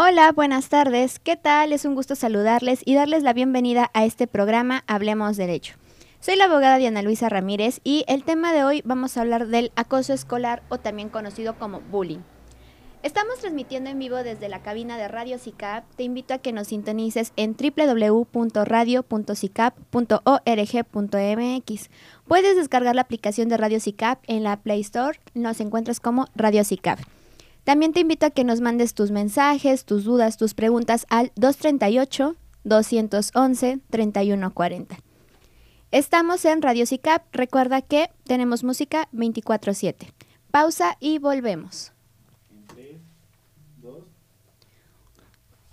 Hola, buenas tardes. ¿Qué tal? Es un gusto saludarles y darles la bienvenida a este programa Hablemos Derecho. Soy la abogada Diana Luisa Ramírez y el tema de hoy vamos a hablar del acoso escolar o también conocido como bullying. Estamos transmitiendo en vivo desde la cabina de Radio CICAP. Te invito a que nos sintonices en www.radio.cicap.org.mx. Puedes descargar la aplicación de Radio CICAP en la Play Store. Nos encuentras como Radio CICAP. También te invito a que nos mandes tus mensajes, tus dudas, tus preguntas al 238-211-3140. Estamos en Radio CICAP. Recuerda que tenemos música 24-7. Pausa y volvemos.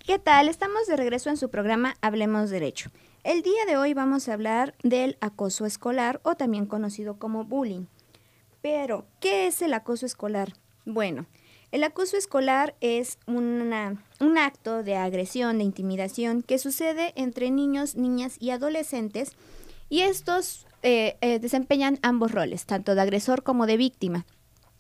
¿Qué tal? Estamos de regreso en su programa Hablemos Derecho. El día de hoy vamos a hablar del acoso escolar o también conocido como bullying. Pero, ¿qué es el acoso escolar? Bueno, el acoso escolar es un acto de agresión, de intimidación que sucede entre niños, niñas y adolescentes y estos eh, eh, desempeñan ambos roles, tanto de agresor como de víctima.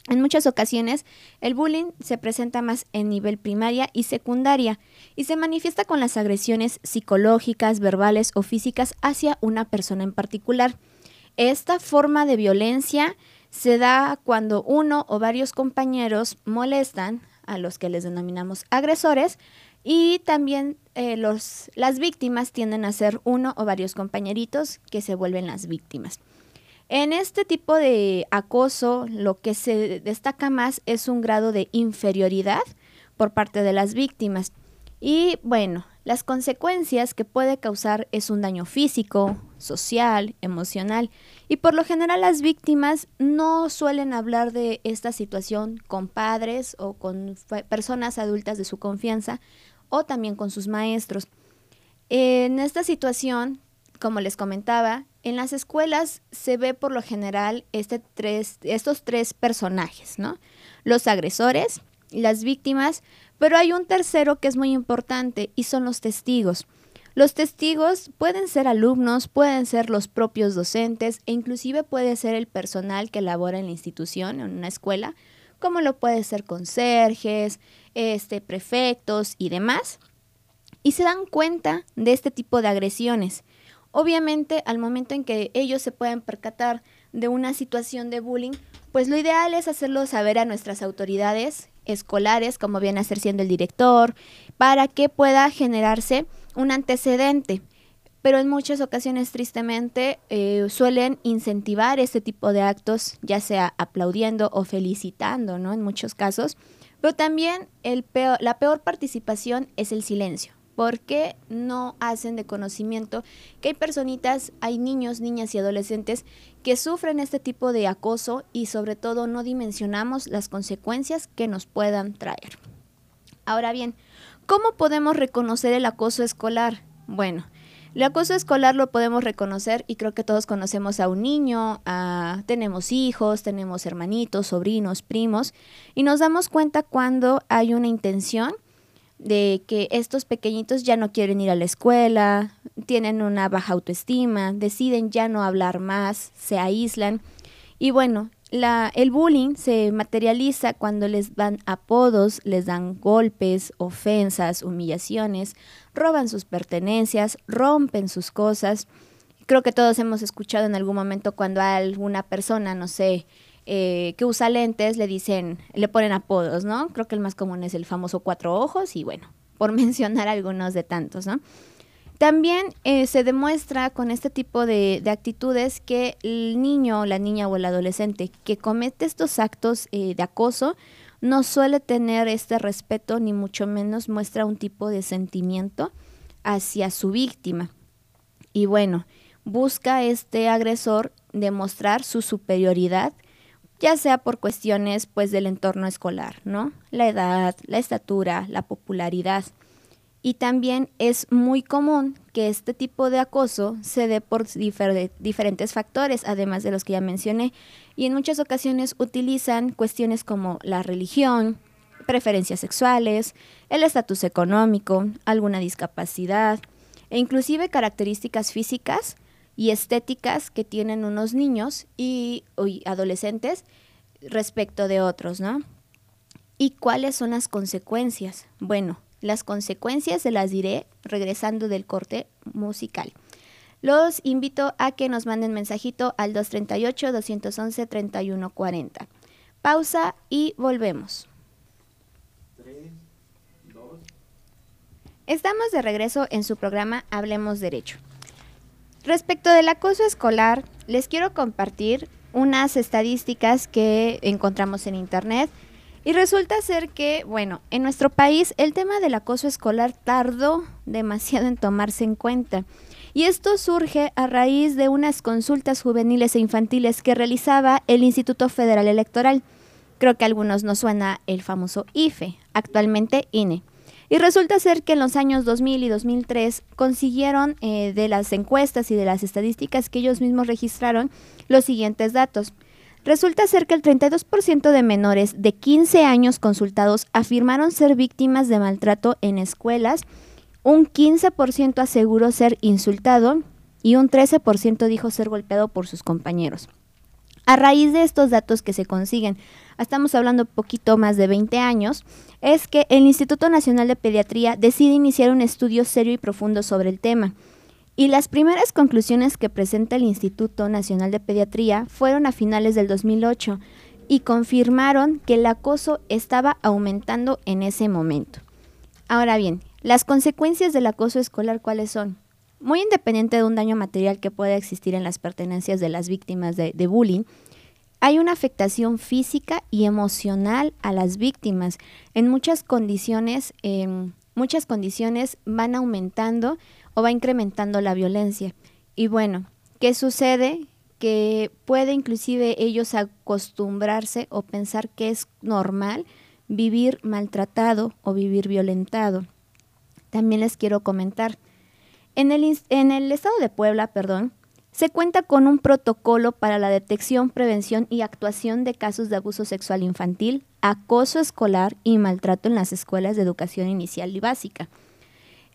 En muchas ocasiones, el bullying se presenta más en nivel primaria y secundaria y se manifiesta con las agresiones psicológicas, verbales o físicas hacia una persona en particular. Esta forma de violencia se da cuando uno o varios compañeros molestan a los que les denominamos agresores y también eh, los, las víctimas tienden a ser uno o varios compañeritos que se vuelven las víctimas. En este tipo de acoso, lo que se destaca más es un grado de inferioridad por parte de las víctimas. Y bueno, las consecuencias que puede causar es un daño físico, social, emocional. Y por lo general las víctimas no suelen hablar de esta situación con padres o con personas adultas de su confianza o también con sus maestros. En esta situación, como les comentaba, en las escuelas se ve por lo general este tres, estos tres personajes, ¿no? Los agresores, las víctimas, pero hay un tercero que es muy importante y son los testigos. Los testigos pueden ser alumnos, pueden ser los propios docentes e inclusive puede ser el personal que labora en la institución, en una escuela, como lo puede ser conserjes, este, prefectos y demás. Y se dan cuenta de este tipo de agresiones. Obviamente, al momento en que ellos se pueden percatar de una situación de bullying, pues lo ideal es hacerlo saber a nuestras autoridades escolares, como viene a ser siendo el director, para que pueda generarse un antecedente. Pero en muchas ocasiones, tristemente, eh, suelen incentivar este tipo de actos, ya sea aplaudiendo o felicitando, ¿no? En muchos casos. Pero también el la peor participación es el silencio. ¿Por qué no hacen de conocimiento que hay personitas, hay niños, niñas y adolescentes que sufren este tipo de acoso y sobre todo no dimensionamos las consecuencias que nos puedan traer? Ahora bien, ¿cómo podemos reconocer el acoso escolar? Bueno, el acoso escolar lo podemos reconocer y creo que todos conocemos a un niño, tenemos hijos, tenemos hermanitos, sobrinos, primos y nos damos cuenta cuando hay una intención de que estos pequeñitos ya no quieren ir a la escuela, tienen una baja autoestima, deciden ya no hablar más, se aíslan. Y bueno, la, el bullying se materializa cuando les dan apodos, les dan golpes, ofensas, humillaciones, roban sus pertenencias, rompen sus cosas. Creo que todos hemos escuchado en algún momento cuando alguna persona, no sé, eh, que usa lentes le dicen, le ponen apodos, ¿no? Creo que el más común es el famoso cuatro ojos y bueno, por mencionar algunos de tantos, ¿no? También eh, se demuestra con este tipo de, actitudes que el niño, la niña o el adolescente que comete estos actos eh, de acoso no suele tener este respeto ni mucho menos muestra un tipo de sentimiento hacia su víctima. Y bueno, busca este agresor demostrar su superioridad ya sea por cuestiones pues del entorno escolar, ¿no? La edad, la estatura, la popularidad. Y también es muy común que este tipo de acoso se dé por diferentes factores, además de los que ya mencioné, y en muchas ocasiones utilizan cuestiones como la religión, preferencias sexuales, el estatus económico, alguna discapacidad e inclusive características físicas y estéticas que tienen unos niños y, adolescentes respecto de otros, ¿no? ¿Y cuáles son las consecuencias? Bueno, Las consecuencias se las diré regresando del corte musical. Los invito a que nos manden mensajito al 238-211-3140. Pausa y volvemos. Estamos de regreso en su programa Hablemos Derecho. Respecto del acoso escolar, les quiero compartir unas estadísticas que encontramos en Internet. Y resulta ser que, bueno, en nuestro país el tema del acoso escolar tardó demasiado en tomarse en cuenta. Y esto surge a raíz de unas consultas juveniles e infantiles que realizaba el Instituto Federal Electoral. Creo que a algunos nos suena el famoso IFE, actualmente INE. Y resulta ser que en los años 2000 y 2003 consiguieron eh, de las encuestas y de las estadísticas que ellos mismos registraron los siguientes datos. Resulta ser que el 32% de menores de 15 años consultados afirmaron ser víctimas de maltrato en escuelas un 15% aseguró ser insultado y un 13% dijo ser golpeado por sus compañeros. A raíz de estos datos que se consiguen, estamos hablando poquito más de 20 años, es que el Instituto Nacional de Pediatría decide iniciar un estudio serio y profundo sobre el tema. Y las primeras conclusiones que presenta el Instituto Nacional de Pediatría fueron a finales del 2008 y confirmaron que el acoso estaba aumentando en ese momento. Ahora bien, las consecuencias del acoso escolar, ¿cuáles son? Muy independiente de un daño material que pueda existir en las pertenencias de las víctimas de, bullying, hay una afectación física y emocional a las víctimas. En muchas condiciones, em, muchas condiciones van aumentando o va incrementando la violencia. Y bueno, ¿qué sucede? Que puede inclusive ellos acostumbrarse o pensar que es normal vivir maltratado o vivir violentado también les quiero comentar. En el, estado de Puebla, perdón, se cuenta con un protocolo para la detección, prevención y actuación de casos de abuso sexual infantil, acoso escolar y maltrato en las escuelas de educación inicial y básica.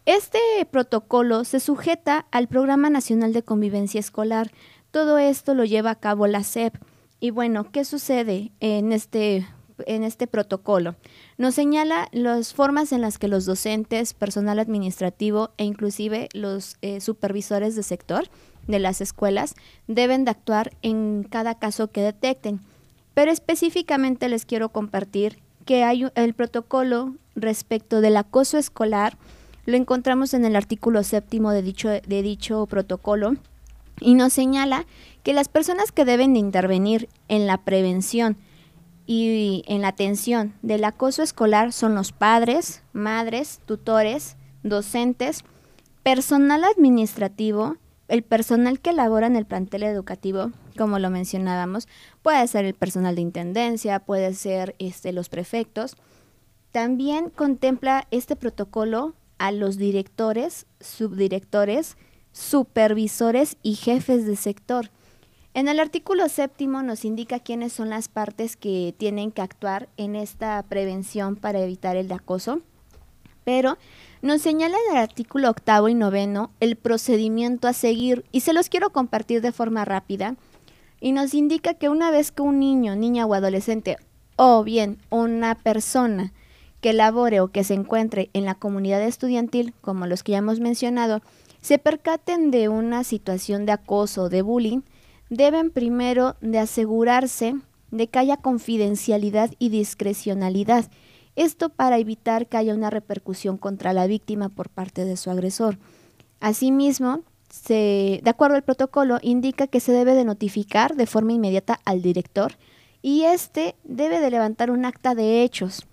Este protocolo se sujeta al Programa Nacional de Convivencia Escolar. Todo esto lo lleva a cabo la SEP. Y bueno, ¿qué sucede en este en este protocolo. Nos señala las formas en las que los docentes, personal administrativo e inclusive los eh, supervisores de sector de las escuelas deben de actuar en cada caso que detecten. Pero específicamente les quiero compartir que hay el protocolo respecto del acoso escolar, lo encontramos en el artículo séptimo de dicho, de dicho protocolo y nos señala que las personas que deben de intervenir en la prevención y en la atención del acoso escolar son los padres, madres, tutores, docentes, personal administrativo, el personal que labora en el plantel educativo, como lo mencionábamos, puede ser el personal de intendencia, puede ser este, los prefectos. También contempla este protocolo a los directores, subdirectores, supervisores y jefes de sector en el artículo séptimo nos indica quiénes son las partes que tienen que actuar en esta prevención para evitar el acoso, pero nos señala en el artículo octavo y noveno el procedimiento a seguir y se los quiero compartir de forma rápida y nos indica que una vez que un niño, niña o adolescente o bien una persona que labore o que se encuentre en la comunidad estudiantil, como los que ya hemos mencionado, se percaten de una situación de acoso o de bullying, deben primero de asegurarse de que haya confidencialidad y discrecionalidad. Esto para evitar que haya una repercusión contra la víctima por parte de su agresor. Asimismo, se, de acuerdo al protocolo, indica que se debe de notificar de forma inmediata al director y éste debe de levantar un acta de hechos.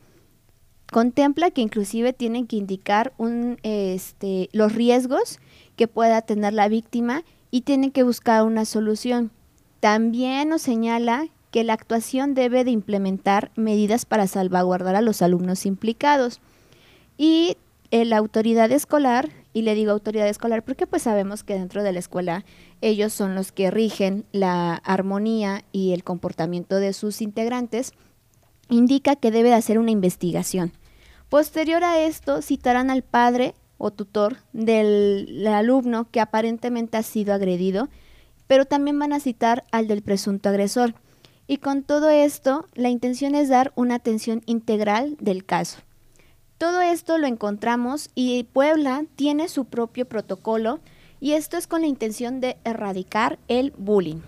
Contempla que inclusive tienen que indicar un, este, los riesgos que pueda tener la víctima y tienen que buscar una solución. También nos señala que la actuación debe de implementar medidas para salvaguardar a los alumnos implicados. Y la autoridad escolar, y le digo autoridad escolar porque pues sabemos que dentro de la escuela ellos son los que rigen la armonía y el comportamiento de sus integrantes, indica que debe de hacer una investigación. Posterior a esto, citarán al padre o tutor del alumno que aparentemente ha sido agredido, pero también van a citar al del presunto agresor. Y con todo esto, la intención es dar una atención integral del caso. Todo esto lo encontramos y Puebla tiene su propio protocolo y esto es con la intención de erradicar el bullying.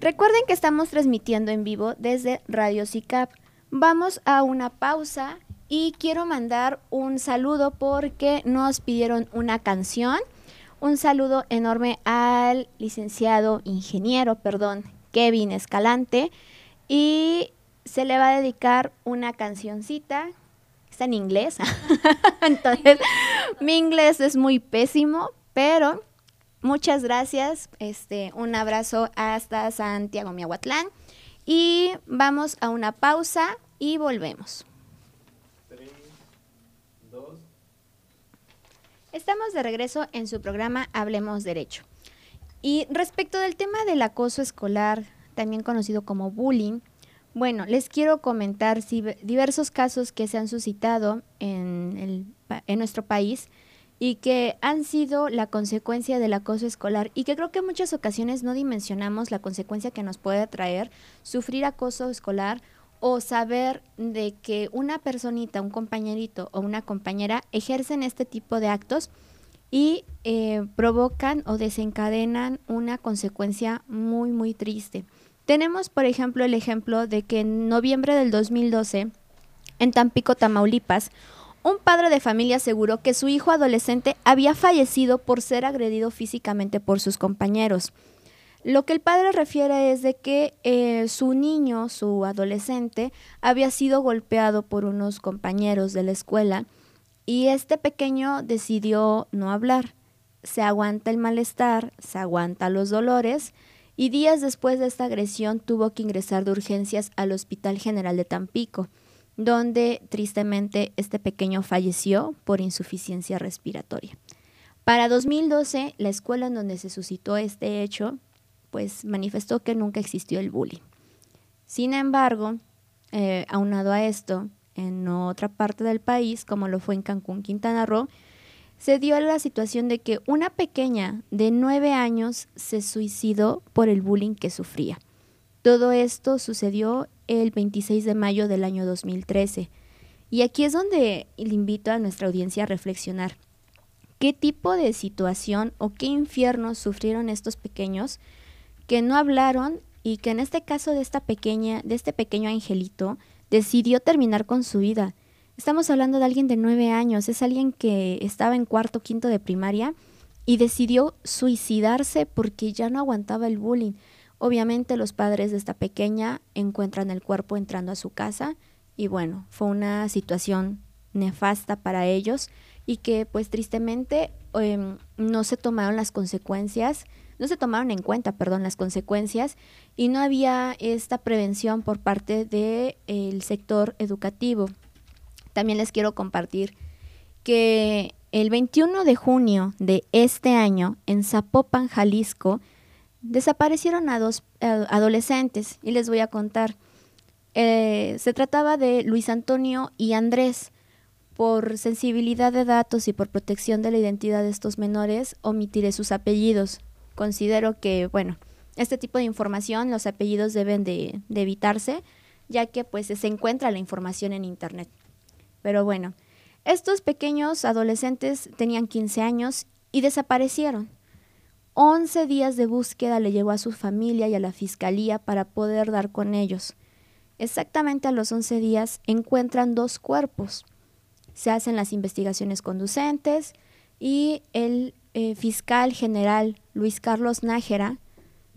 Recuerden que estamos transmitiendo en vivo desde Radio CICAP. Vamos a una pausa y quiero mandar un saludo porque nos pidieron una canción. Un saludo enorme al licenciado ingeniero, perdón, Kevin Escalante y se le va a dedicar una cancioncita. Está en inglés. Entonces, mi inglés es muy pésimo, pero muchas gracias. Este, un abrazo hasta Santiago Miahuatlán. Y vamos a una pausa y volvemos. Estamos de regreso en su programa Hablemos Derecho. Y respecto del tema del acoso escolar, también conocido como bullying, bueno, les quiero comentar diversos casos que se han suscitado en, en nuestro país y que han sido la consecuencia del acoso escolar y que creo que en muchas ocasiones no dimensionamos la consecuencia que nos puede traer sufrir acoso escolar o saber de que una personita, un compañerito o una compañera ejercen este tipo de actos y eh, provocan o desencadenan una consecuencia muy, muy triste. Tenemos, por ejemplo, el ejemplo de que en noviembre del 2012, en Tampico, Tamaulipas, un padre de familia aseguró que su hijo adolescente había fallecido por ser agredido físicamente por sus compañeros. Lo que el padre refiere es de que eh, su niño, su adolescente, había sido golpeado por unos compañeros de la escuela y este pequeño decidió no hablar. Se aguanta el malestar, se aguanta los dolores y días después de esta agresión tuvo que ingresar de urgencias al Hospital General de Tampico, donde tristemente este pequeño falleció por insuficiencia respiratoria. Para 2012, la escuela en donde se suscitó este hecho, pues manifestó que nunca existió el bullying. Sin embargo, eh, aunado a esto, en otra parte del país, como lo fue en Cancún, Quintana Roo, se dio la situación de que una pequeña de nueve años se suicidó por el bullying que sufría. Todo esto sucedió el 26 de mayo del año 2013. Y aquí es donde le invito a nuestra audiencia a reflexionar. ¿Qué tipo de situación o qué infierno sufrieron estos pequeños que no hablaron y que en este caso de esta pequeña, de este pequeño angelito, decidió terminar con su vida. Estamos hablando de alguien de nueve años, es alguien que estaba en cuarto, quinto de primaria y decidió suicidarse porque ya no aguantaba el bullying. Obviamente los padres de esta pequeña encuentran el cuerpo entrando a su casa y bueno, fue una situación nefasta para ellos y que pues tristemente em, no se tomaron las consecuencias no se tomaron en cuenta, perdón, las consecuencias y no había esta prevención por parte del sector educativo. También les quiero compartir que el 21 de junio de este año en Zapopan, Jalisco, desaparecieron a dos adolescentes y les voy a contar. Eh, se trataba de Luis Antonio y Andrés. Por sensibilidad de datos y por protección de la identidad de estos menores, omitiré sus apellidos considero que, bueno, este tipo de información, los apellidos deben de, evitarse, ya que pues se encuentra la información en Internet. Pero bueno, estos pequeños adolescentes tenían 15 años y desaparecieron. 11 días de búsqueda le llevó a su familia y a la fiscalía para poder dar con ellos. Exactamente a los 11 días encuentran dos cuerpos. Se hacen las investigaciones conducentes y el eh, fiscal general Luis Carlos Nájera,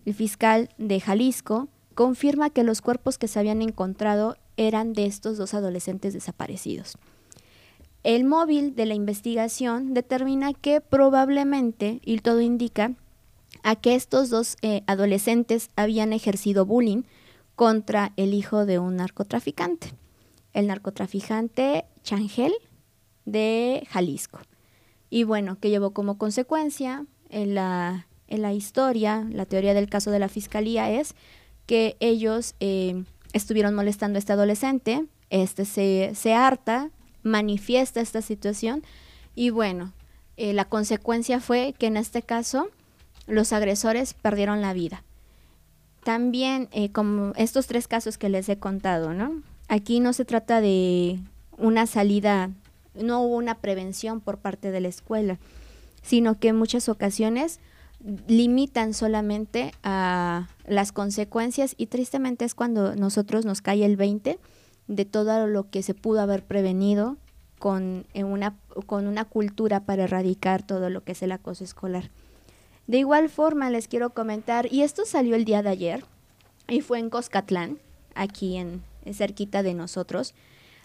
el fiscal de Jalisco, confirma que los cuerpos que se habían encontrado eran de estos dos adolescentes desaparecidos. El móvil de la investigación determina que probablemente, y todo indica, a que estos dos eh, adolescentes habían ejercido bullying contra el hijo de un narcotraficante, el narcotraficante Changel de Jalisco. Y bueno, que llevó como consecuencia en la, en la historia, la teoría del caso de la fiscalía es que ellos eh, estuvieron molestando a este adolescente, este se, se harta, manifiesta esta situación y bueno, eh, la consecuencia fue que en este caso los agresores perdieron la vida. También, eh, como estos tres casos que les he contado, ¿no? Aquí no se trata de una salida, no hubo una prevención por parte de la escuela, sino que en muchas ocasiones limitan solamente a las consecuencias y tristemente es cuando nosotros nos cae el 20 de todo lo que se pudo haber prevenido con una, con una cultura para erradicar todo lo que es el acoso escolar. De igual forma les quiero comentar, y esto salió el día de ayer, y fue en Coscatlán, aquí en, cerquita de nosotros,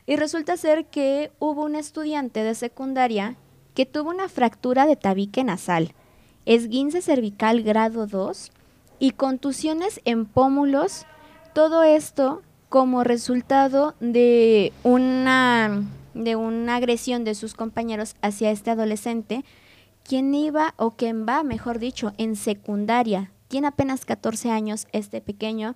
y resulta ser que hubo un estudiante de secundaria que tuvo una fractura de tabique nasal esguince cervical grado 2 y contusiones en pómulos, todo esto como resultado de una, de una agresión de sus compañeros hacia este adolescente, quien iba, o quien va, mejor dicho, en secundaria. Tiene apenas 14 años este pequeño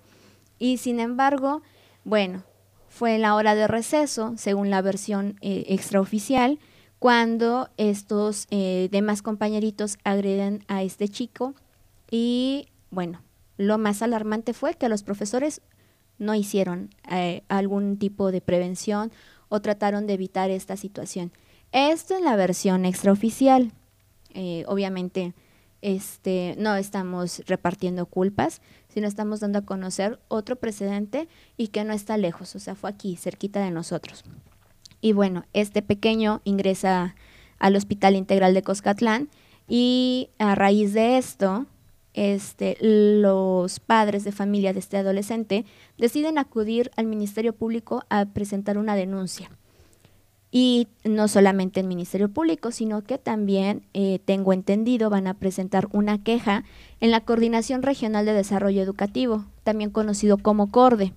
y sin embargo, bueno, fue en la hora de receso, según la versión eh, extraoficial, cuando estos eh, demás compañeritos agreden a este chico y bueno, lo más alarmante fue que los profesores no hicieron eh, algún tipo de prevención o trataron de evitar esta situación. Esto en la versión extraoficial. Obviamente, este, no estamos repartiendo culpas, sino estamos dando a conocer otro precedente y que no está lejos, o sea, fue aquí, cerquita de nosotros. Y bueno, este pequeño ingresa al Hospital Integral de Coscatlán y a raíz de esto, este, los padres de familia de este adolescente deciden acudir al Ministerio Público a presentar una denuncia. Y no solamente el Ministerio Público, sino que también, eh, tengo entendido, van a presentar una queja en la Coordinación Regional de Desarrollo Educativo, también conocido como CORDE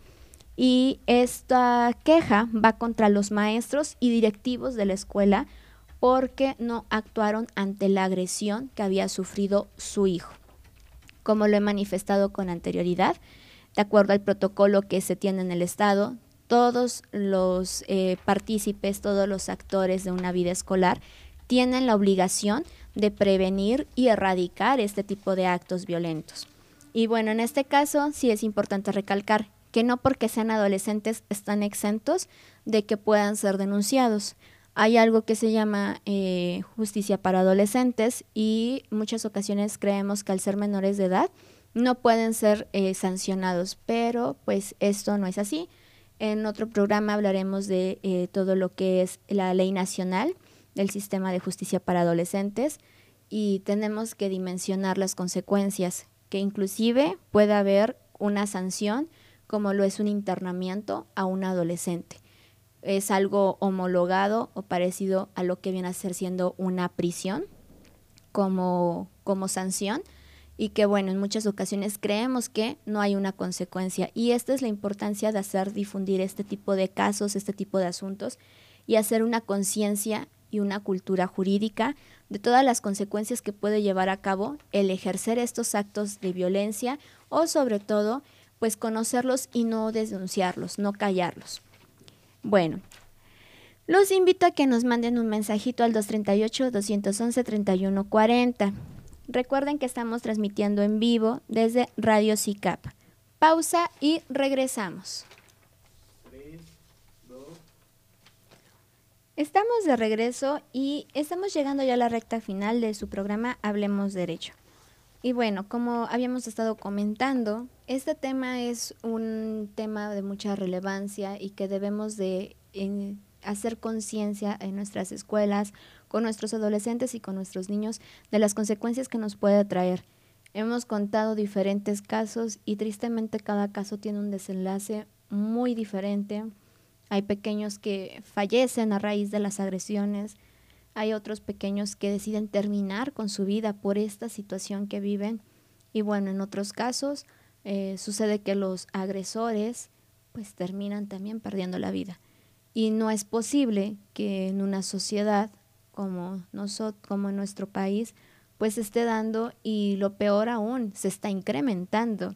y esta queja va contra los maestros y directivos de la escuela porque no actuaron ante la agresión que había sufrido su hijo. Como lo he manifestado con anterioridad, de acuerdo al protocolo que se tiene en el Estado, todos los eh, partícipes, todos los actores de una vida escolar tienen la obligación de prevenir y erradicar este tipo de actos violentos. Y bueno, en este caso sí es importante recalcar que no porque sean adolescentes están exentos de que puedan ser denunciados. Hay algo que se llama eh, justicia para adolescentes y muchas ocasiones creemos que al ser menores de edad no pueden ser eh, sancionados, pero pues esto no es así. En otro programa hablaremos de eh, todo lo que es la ley nacional del sistema de justicia para adolescentes y tenemos que dimensionar las consecuencias, que inclusive puede haber una sanción como lo es un internamiento a un adolescente. Es algo homologado o parecido a lo que viene a ser siendo una prisión como, como sanción y que bueno, en muchas ocasiones creemos que no hay una consecuencia y esta es la importancia de hacer difundir este tipo de casos, este tipo de asuntos y hacer una conciencia y una cultura jurídica de todas las consecuencias que puede llevar a cabo el ejercer estos actos de violencia o sobre todo pues conocerlos y no denunciarlos, no callarlos. Bueno, los invito a que nos manden un mensajito al 238-211-3140. Recuerden que estamos transmitiendo en vivo desde Radio CICAP. Pausa y regresamos. Estamos de regreso y estamos llegando ya a la recta final de su programa Hablemos Derecho. Y bueno, como habíamos estado comentando, este tema es un tema de mucha relevancia y que debemos de hacer conciencia en nuestras escuelas, con nuestros adolescentes y con nuestros niños de las consecuencias que nos puede traer. Hemos contado diferentes casos y tristemente cada caso tiene un desenlace muy diferente. Hay pequeños que fallecen a raíz de las agresiones, hay otros pequeños que deciden terminar con su vida por esta situación que viven. Y bueno, en otros casos eh, sucede que los agresores pues terminan también perdiendo la vida. Y no es posible que en una sociedad como, nosotros, como nuestro país pues esté dando y lo peor aún, se está incrementando.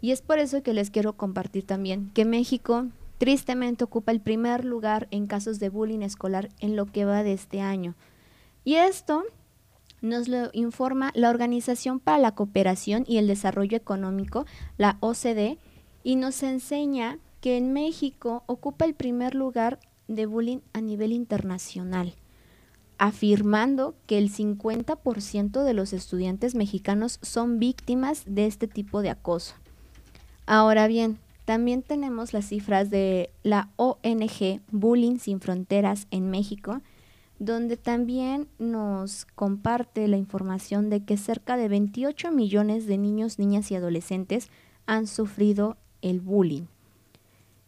Y es por eso que les quiero compartir también que México tristemente ocupa el primer lugar en casos de bullying escolar en lo que va de este año. Y esto nos lo informa la Organización para la Cooperación y el Desarrollo Económico, la OCDE, y nos enseña que en México ocupa el primer lugar de bullying a nivel internacional, afirmando que el 50% de los estudiantes mexicanos son víctimas de este tipo de acoso. Ahora bien, también tenemos las cifras de la ONG Bullying Sin Fronteras en México, donde también nos comparte la información de que cerca de 28 millones de niños, niñas y adolescentes han sufrido el bullying.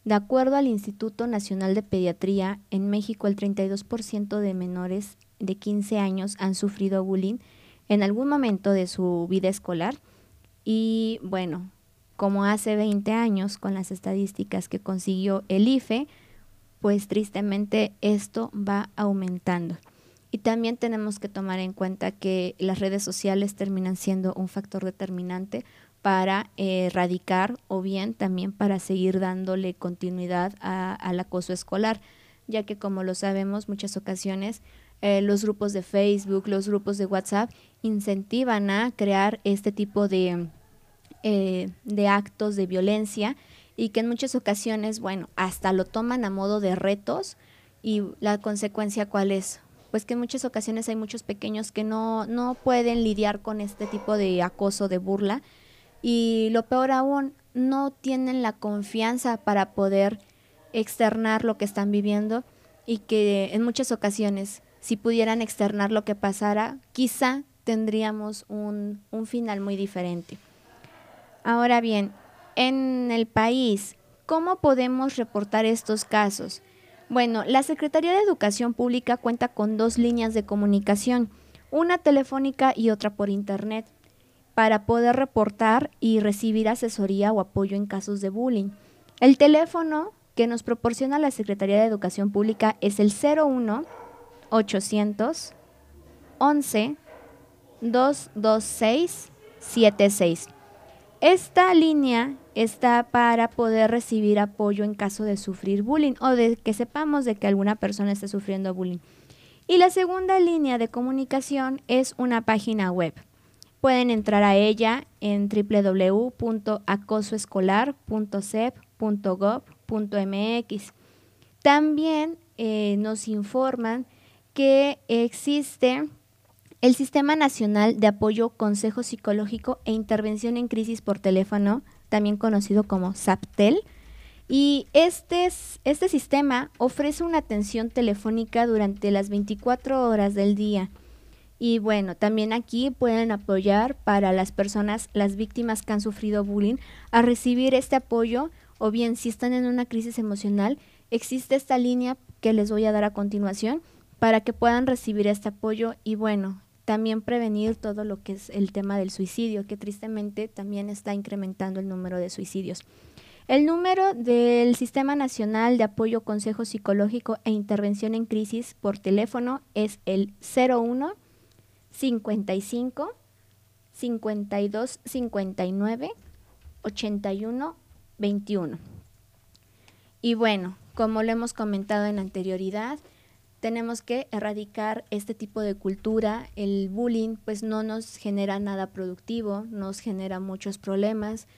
De acuerdo al Instituto Nacional de Pediatría, en México el 32% de menores de 15 años han sufrido bullying en algún momento de su vida escolar. Y bueno, como hace 20 años con las estadísticas que consiguió el IFE, pues tristemente esto va aumentando. Y también tenemos que tomar en cuenta que las redes sociales terminan siendo un factor determinante para erradicar o bien también para seguir dándole continuidad al acoso escolar, ya que como lo sabemos muchas ocasiones eh, los grupos de Facebook, los grupos de WhatsApp incentivan a crear este tipo de, eh, de actos de violencia y que en muchas ocasiones, bueno, hasta lo toman a modo de retos y la consecuencia cuál es? Pues que en muchas ocasiones hay muchos pequeños que no, no pueden lidiar con este tipo de acoso, de burla y lo peor aún, no tienen la confianza para poder externar lo que están viviendo y que en muchas ocasiones, si pudieran externar lo que pasara, quizá tendríamos un, un final muy diferente. Ahora bien, en el país, ¿cómo podemos reportar estos casos? Bueno, la Secretaría de Educación Pública cuenta con dos líneas de comunicación, una telefónica y otra por Internet para poder reportar y recibir asesoría o apoyo en casos de bullying. El teléfono que nos proporciona la Secretaría de Educación Pública es el 01 800 11 226 76. Esta línea está para poder recibir apoyo en caso de sufrir bullying o de que sepamos de que alguna persona esté sufriendo bullying. Y la segunda línea de comunicación es una página web Pueden entrar a ella en www.acosoescolar.cep.gov.mx. También eh, nos informan que existe el Sistema Nacional de Apoyo, Consejo Psicológico e Intervención en Crisis por Teléfono, también conocido como SAPTEL. Y este, este sistema ofrece una atención telefónica durante las 24 horas del día y bueno, también aquí pueden apoyar para las personas, las víctimas que han sufrido bullying, a recibir este apoyo o bien si están en una crisis emocional, existe esta línea que les voy a dar a continuación para que puedan recibir este apoyo y bueno, también prevenir todo lo que es el tema del suicidio, que tristemente también está incrementando el número de suicidios. El número del Sistema Nacional de Apoyo, Consejo Psicológico e Intervención en Crisis por teléfono es el 01 55 52 59 81 21. Y bueno, como lo hemos comentado en anterioridad, tenemos que erradicar este tipo de cultura. El bullying pues no nos genera nada productivo, nos genera muchos problemas,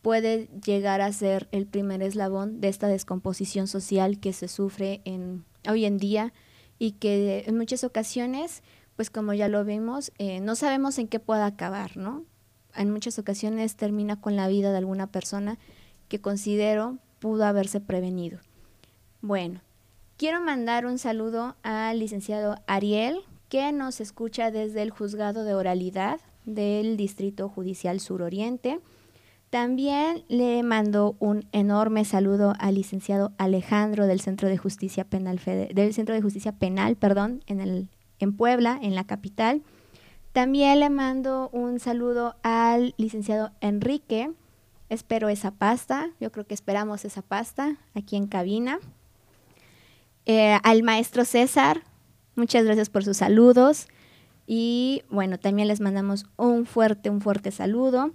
puede llegar a ser el primer eslabón de esta descomposición social que se sufre en, hoy en día y que en muchas ocasiones pues como ya lo vimos, eh, no sabemos en qué pueda acabar, ¿no? En muchas ocasiones termina con la vida de alguna persona que considero pudo haberse prevenido. Bueno, quiero mandar un saludo al licenciado Ariel, que nos escucha desde el juzgado de oralidad del Distrito Judicial Suroriente. También le mando un enorme saludo al licenciado Alejandro del Centro de Justicia Penal del Centro de Justicia Penal, perdón, en el en Puebla, en la capital. También le mando un saludo al licenciado Enrique. Espero esa pasta. Yo creo que esperamos esa pasta aquí en cabina. Eh, al maestro César, muchas gracias por sus saludos. Y bueno, también les mandamos un fuerte, un fuerte saludo.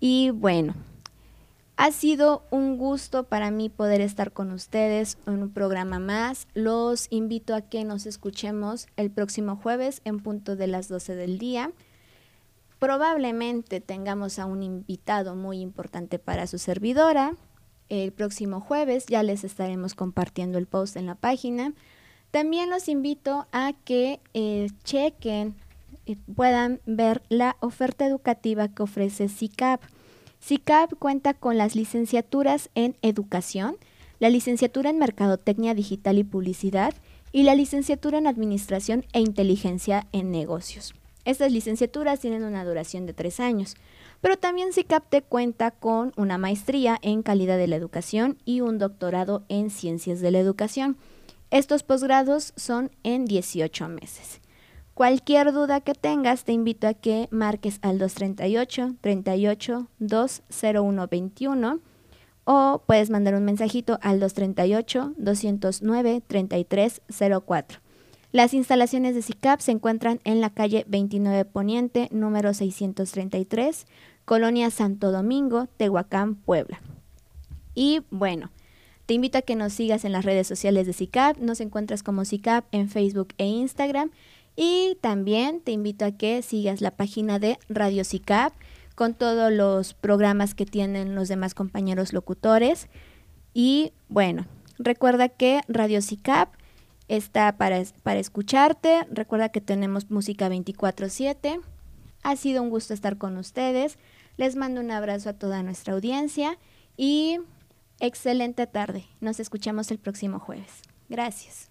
Y bueno, ha sido un gusto para mí poder estar con ustedes en un programa más. Los invito a que nos escuchemos el próximo jueves en punto de las 12 del día. Probablemente tengamos a un invitado muy importante para su servidora. el próximo jueves. Ya les estaremos compartiendo el post en la página. También los invito a que eh, chequen y puedan ver la oferta educativa que ofrece CICAP. CICAP cuenta con las licenciaturas en Educación, la licenciatura en Mercadotecnia Digital y Publicidad y la licenciatura en Administración e Inteligencia en Negocios. Estas licenciaturas tienen una duración de tres años, pero también CICAP te cuenta con una maestría en calidad de la educación y un doctorado en ciencias de la educación. Estos posgrados son en 18 meses. Cualquier duda que tengas, te invito a que marques al 238 38 20121 o puedes mandar un mensajito al 238 209 3304. Las instalaciones de SICAP se encuentran en la calle 29 Poniente, número 633, Colonia Santo Domingo, Tehuacán, Puebla. Y bueno, te invito a que nos sigas en las redes sociales de SICAP. Nos encuentras como SICAP en Facebook e Instagram. Y también te invito a que sigas la página de Radio SICAP con todos los programas que tienen los demás compañeros locutores. Y bueno, recuerda que Radio SICAP está para, para escucharte. Recuerda que tenemos música 24/7. Ha sido un gusto estar con ustedes. Les mando un abrazo a toda nuestra audiencia y Excelente tarde. Nos escuchamos el próximo jueves. Gracias.